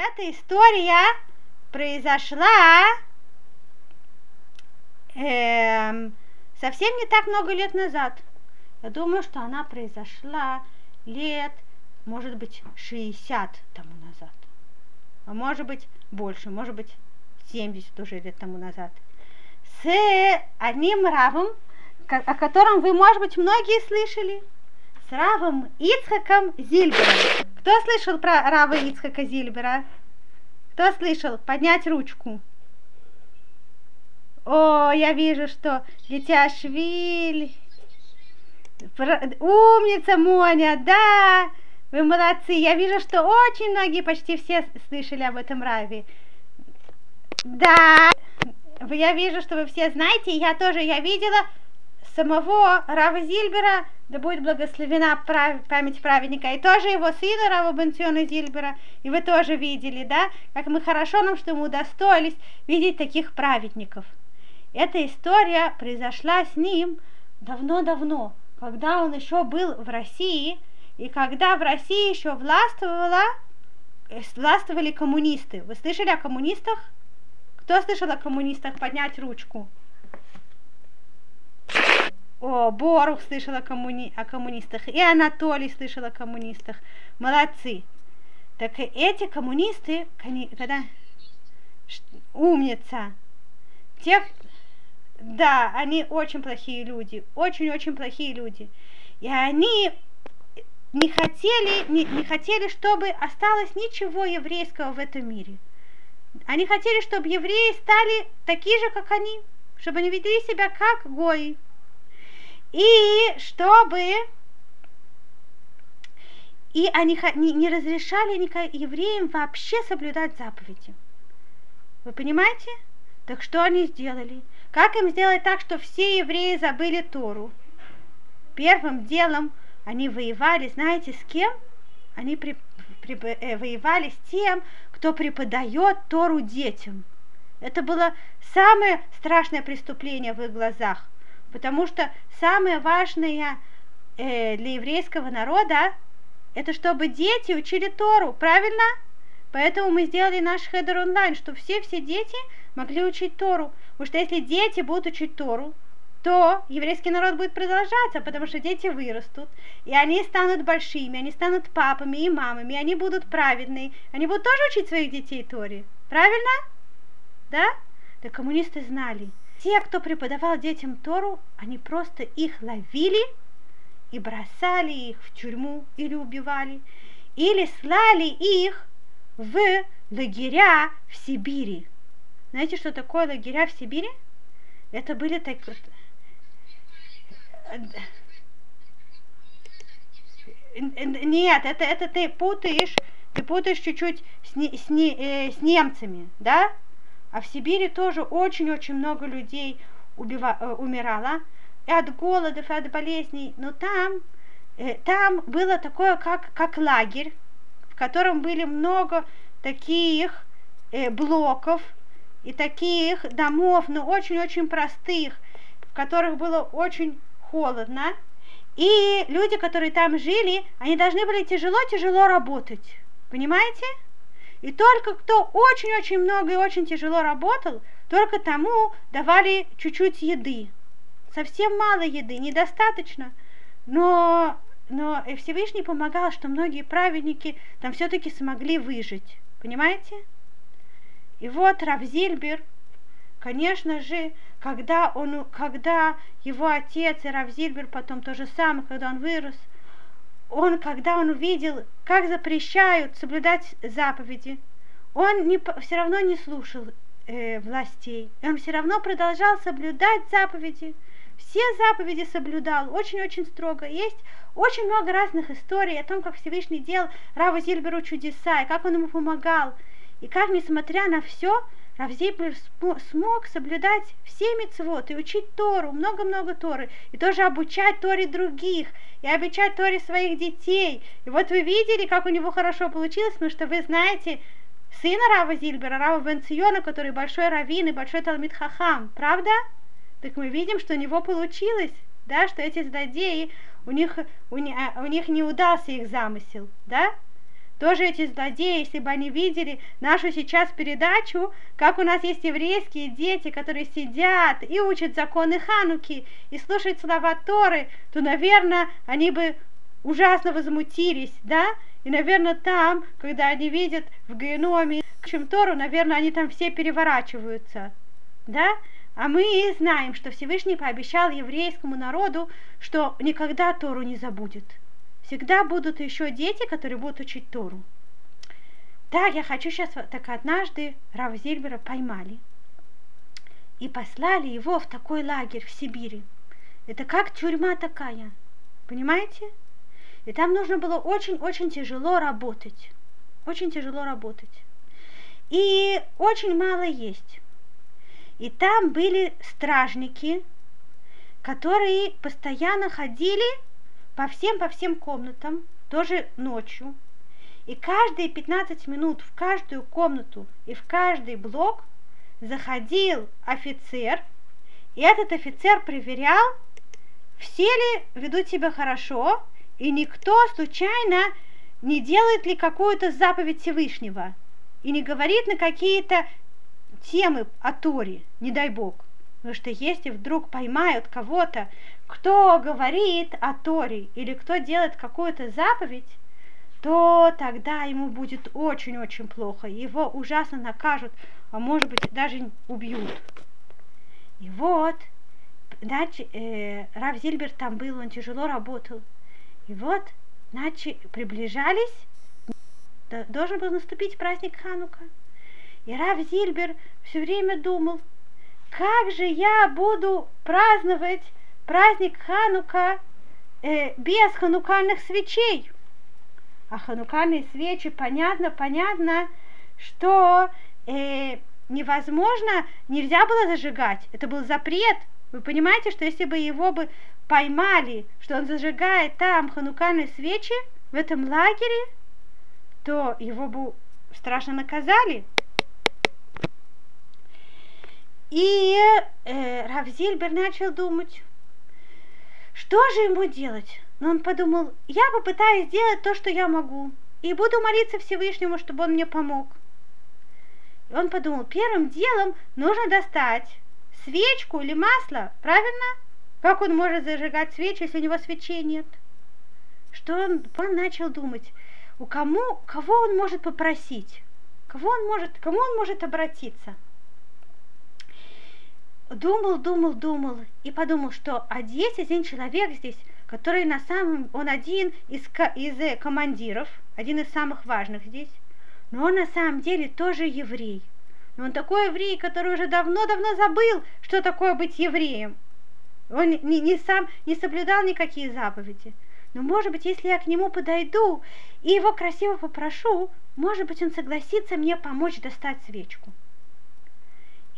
эта история произошла эм, совсем не так много лет назад. Я думаю, что она произошла лет, может быть, 60 тому назад. А может быть, больше, может быть, 70 уже лет тому назад. С одним равом, о котором вы, может быть, многие слышали. С равом Ицхаком Зильбером. Кто слышал про рава Ицхака Зильбера? Кто слышал? Поднять ручку. О, я вижу, что дитя Швиль. Умница, Моня, да, вы молодцы. Я вижу, что очень многие, почти все слышали об этом Раве. Да, я вижу, что вы все знаете, я тоже, я видела самого Рава Зильбера, да будет благословена прав... память праведника, и тоже его сына Рава Бенциона Зильбера, и вы тоже видели, да, как мы хорошо нам, что мы удостоились видеть таких праведников. Эта история произошла с ним давно-давно, когда он еще был в России, и когда в России еще властвовала, э, властвовали коммунисты. Вы слышали о коммунистах? Кто слышал о коммунистах? Поднять ручку. Борух слышал о, коммуни... о коммунистах, и Анатолий слышал о коммунистах. Молодцы. Так эти коммунисты, когда умница, те, да, они очень плохие люди, очень-очень плохие люди. И они не хотели, не, не хотели, чтобы осталось ничего еврейского в этом мире. Они хотели, чтобы евреи стали такие же, как они, чтобы они вели себя как гои. И чтобы и они не, разрешали евреям вообще соблюдать заповеди. Вы понимаете? Так что они сделали? Как им сделать так, что все евреи забыли Тору? Первым делом они воевали, знаете, с кем? Они при, при, э, воевали с тем, кто преподает Тору детям. Это было самое страшное преступление в их глазах, потому что самое важное э, для еврейского народа это чтобы дети учили Тору, правильно? Поэтому мы сделали наш хедер онлайн, чтобы все-все дети могли учить Тору. Потому что если дети будут учить Тору, то еврейский народ будет продолжаться, потому что дети вырастут, и они станут большими, они станут папами и мамами, они будут праведные, они будут тоже учить своих детей Торе. Правильно? Да? Да коммунисты знали. Те, кто преподавал детям Тору, они просто их ловили и бросали их в тюрьму или убивали, или слали их в лагеря в Сибири. Знаете, что такое лагеря в Сибири? Это были так... Нет, это, это ты путаешь, ты путаешь чуть-чуть с, не, с, не, э, с немцами, да? А в Сибири тоже очень-очень много людей убива, э, умирало и от голода, и от болезней. Но там, э, там было такое, как, как лагерь, в котором были много таких э, блоков и таких домов, но очень-очень простых, в которых было очень холодно. И люди, которые там жили, они должны были тяжело-тяжело работать. Понимаете? И только кто очень-очень много и очень тяжело работал, только тому давали чуть-чуть еды. Совсем мало еды, недостаточно. Но, но Всевышний помогал, что многие праведники там все-таки смогли выжить. Понимаете? И вот Равзильбер, конечно же, когда, он, когда его отец и Равзильбер потом то же самое, когда он вырос, он, когда он увидел, как запрещают соблюдать заповеди, он не, все равно не слушал э, властей. Он все равно продолжал соблюдать заповеди. Все заповеди соблюдал очень-очень строго. Есть очень много разных историй о том, как Всевышний делал Рава Зильберу чудеса, и как он ему помогал, и как, несмотря на все, Равзейбер смог соблюдать все мецвод и учить Тору, много-много Торы, и тоже обучать Торе других, и обучать Торе своих детей. И вот вы видели, как у него хорошо получилось, потому что вы знаете сына Рава Зильбера, Рава Бенциона, который большой раввин и большой Талмит Хахам, правда? Так мы видим, что у него получилось, да, что эти злодеи, у них, у, у них не удался их замысел, да? Тоже эти злодеи, если бы они видели нашу сейчас передачу, как у нас есть еврейские дети, которые сидят и учат законы Хануки, и слушают слова Торы, то, наверное, они бы ужасно возмутились, да? И, наверное, там, когда они видят в геноме чем Тору, наверное, они там все переворачиваются, да? А мы знаем, что Всевышний пообещал еврейскому народу, что никогда Тору не забудет. Всегда будут еще дети, которые будут учить Тору. Да, я хочу сейчас, так однажды Рав Зильбера поймали и послали его в такой лагерь в Сибири. Это как тюрьма такая, понимаете? И там нужно было очень-очень тяжело работать. Очень тяжело работать. И очень мало есть. И там были стражники, которые постоянно ходили по всем, по всем комнатам, тоже ночью. И каждые 15 минут в каждую комнату и в каждый блок заходил офицер, и этот офицер проверял, все ли ведут себя хорошо, и никто случайно не делает ли какую-то заповедь Всевышнего, и не говорит на какие-то темы о Торе, не дай Бог. Потому что если вдруг поймают кого-то, кто говорит о Торе или кто делает какую-то заповедь, то тогда ему будет очень-очень плохо. Его ужасно накажут, а может быть даже убьют. И вот, значит, э, Рав Зильбер там был, он тяжело работал. И вот, значит, приближались, должен был наступить праздник Ханука. И Рав Зильбер все время думал, как же я буду праздновать праздник Ханука э, без ханукальных свечей? А ханукальные свечи, понятно, понятно, что э, невозможно, нельзя было зажигать. Это был запрет. Вы понимаете, что если бы его бы поймали, что он зажигает там ханукальные свечи в этом лагере, то его бы страшно наказали. И э, Равзильбер начал думать, что же ему делать? Но он подумал, я попытаюсь сделать то, что я могу, и буду молиться Всевышнему, чтобы он мне помог. И он подумал, первым делом нужно достать свечку или масло, правильно? Как он может зажигать свечи, если у него свечей нет? Что он, он начал думать, у кому, кого он может попросить, кого он может, кому он может обратиться – думал, думал, думал и подумал, что а есть один человек здесь, который на самом, он один из, из э, командиров, один из самых важных здесь, но он на самом деле тоже еврей. Но он такой еврей, который уже давно-давно забыл, что такое быть евреем. Он не, не сам не соблюдал никакие заповеди. Но, может быть, если я к нему подойду и его красиво попрошу, может быть, он согласится мне помочь достать свечку.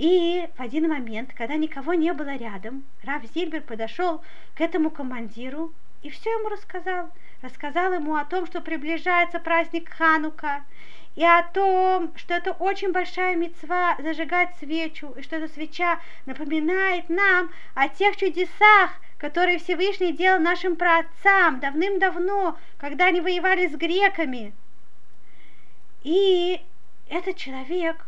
И в один момент, когда никого не было рядом, Раф Зильбер подошел к этому командиру и все ему рассказал. Рассказал ему о том, что приближается праздник Ханука, и о том, что это очень большая мецва зажигать свечу, и что эта свеча напоминает нам о тех чудесах, которые Всевышний делал нашим праотцам давным-давно, когда они воевали с греками. И этот человек,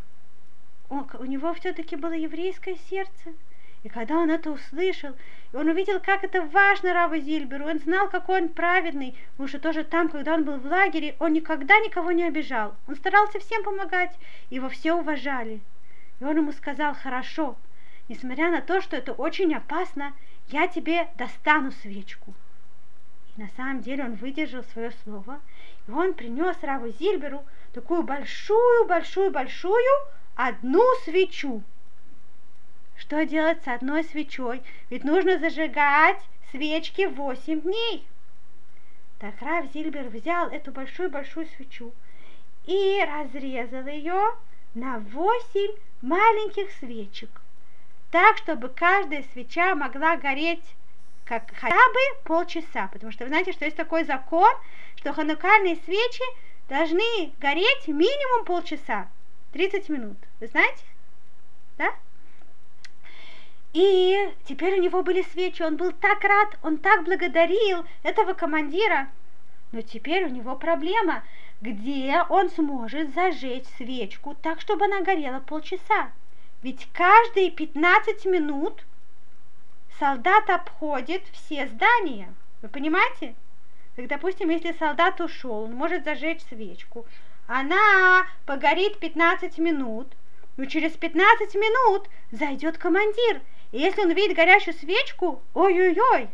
он, у него все-таки было еврейское сердце. И когда он это услышал, и он увидел, как это важно Раву Зильберу, он знал, какой он праведный, потому что тоже там, когда он был в лагере, он никогда никого не обижал. Он старался всем помогать, его все уважали. И он ему сказал, хорошо, несмотря на то, что это очень опасно, я тебе достану свечку. И на самом деле он выдержал свое слово, и он принес Раву Зильберу такую большую-большую-большую одну свечу. Что делать с одной свечой? Ведь нужно зажигать свечки восемь дней. Так Рав Зильбер взял эту большую-большую свечу и разрезал ее на восемь маленьких свечек, так, чтобы каждая свеча могла гореть как хотя бы полчаса, потому что вы знаете, что есть такой закон, что ханукальные свечи должны гореть минимум полчаса. 30 минут. Вы знаете? Да? И теперь у него были свечи, он был так рад, он так благодарил этого командира. Но теперь у него проблема, где он сможет зажечь свечку так, чтобы она горела полчаса. Ведь каждые 15 минут солдат обходит все здания. Вы понимаете? Так, допустим, если солдат ушел, он может зажечь свечку. Она погорит 15 минут, но через 15 минут зайдет командир. И если он видит горящую свечку, ой-ой-ой,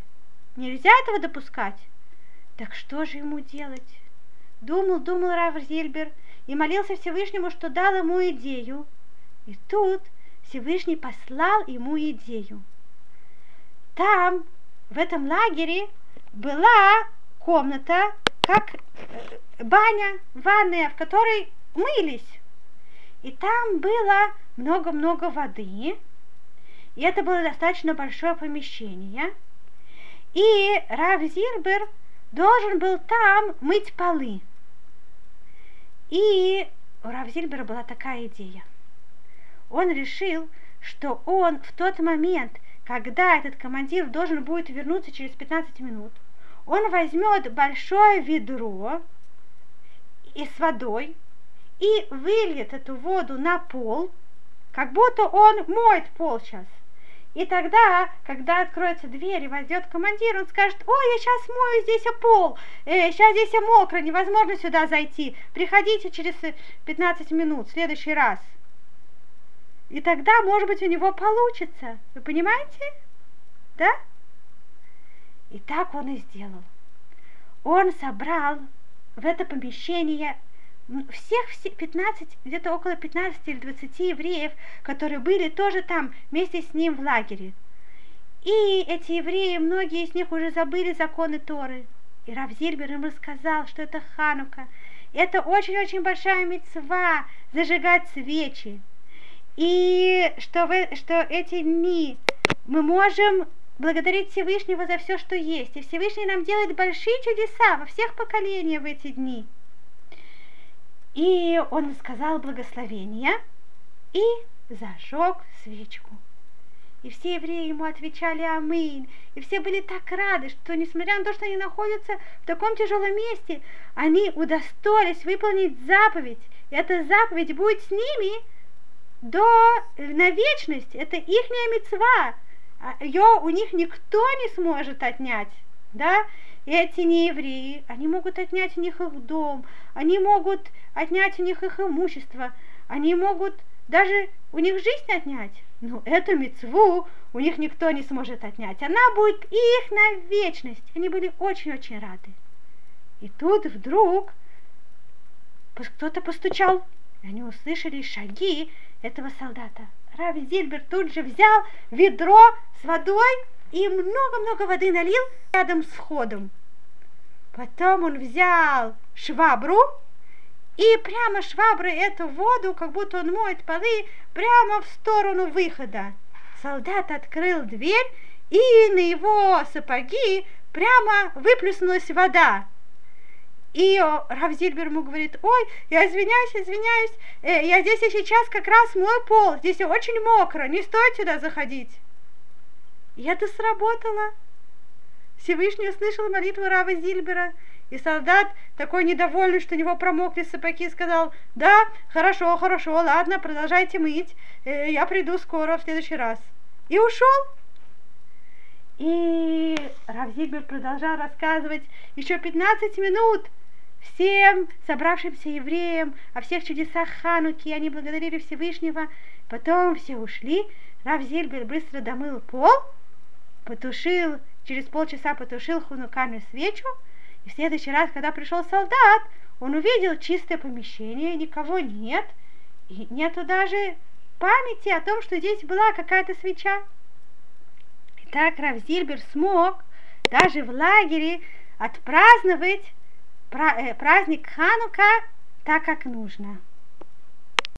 нельзя этого допускать. Так что же ему делать? Думал, думал Рав Зильбер и молился Всевышнему, что дал ему идею. И тут Всевышний послал ему идею. Там, в этом лагере, была комната, как э, баня, ванная, в которой мылись. И там было много-много воды, и это было достаточно большое помещение. И Рав Зильбер должен был там мыть полы. И у Равзильбера была такая идея. Он решил, что он в тот момент, когда этот командир должен будет вернуться через 15 минут, он возьмет большое ведро и с водой и выльет эту воду на пол, как будто он моет пол сейчас. И тогда, когда откроется дверь и войдет командир, он скажет, ой, я сейчас мою здесь пол, э, сейчас здесь мокро, невозможно сюда зайти, приходите через 15 минут, в следующий раз. И тогда, может быть, у него получится. Вы понимаете? Да? И так он и сделал. Он собрал в это помещение всех 15, где-то около 15 или 20 евреев, которые были тоже там вместе с ним в лагере. И эти евреи, многие из них уже забыли законы Торы. И Рав Зильбер им рассказал, что это Ханука. Это очень-очень большая мецва зажигать свечи. И что, вы, что эти дни мы можем благодарить Всевышнего за все, что есть. И Всевышний нам делает большие чудеса во всех поколениях в эти дни. И он сказал благословение и зажег свечку. И все евреи ему отвечали «Аминь». И все были так рады, что, несмотря на то, что они находятся в таком тяжелом месте, они удостоились выполнить заповедь. И эта заповедь будет с ними до, на вечность. Это их мецва. Ее у них никто не сможет отнять. Да? эти неевреи, они могут отнять у них их дом, они могут отнять у них их имущество, они могут даже у них жизнь отнять. Но эту мецву у них никто не сможет отнять. Она будет их на вечность. Они были очень-очень рады. И тут вдруг кто-то постучал, и они услышали шаги этого солдата. Рави Зильбер тут же взял ведро с водой и много-много воды налил рядом с входом. Потом он взял швабру и прямо шваброй эту воду, как будто он моет полы, прямо в сторону выхода. Солдат открыл дверь, и на его сапоги прямо выплеснулась вода. И Равзильбер ему говорит, ой, я извиняюсь, извиняюсь, э, я здесь сейчас как раз мой пол, здесь очень мокро, не стоит сюда заходить. И это сработало. Всевышний услышал молитву Рава Зильбера, и солдат, такой недовольный, что у него промокли сапоги, сказал, да, хорошо, хорошо, ладно, продолжайте мыть, э, я приду скоро, в следующий раз. И ушел. И Рав Зильбер продолжал рассказывать еще 15 минут всем собравшимся евреям о всех чудесах Хануки, они благодарили Всевышнего. Потом все ушли, Рав Зильбер быстро домыл пол, потушил через полчаса потушил хунукальную свечу, и в следующий раз, когда пришел солдат, он увидел чистое помещение, никого нет, и нету даже памяти о том, что здесь была какая-то свеча. И так Равзильбер смог даже в лагере отпраздновать праздник Ханука так, как нужно.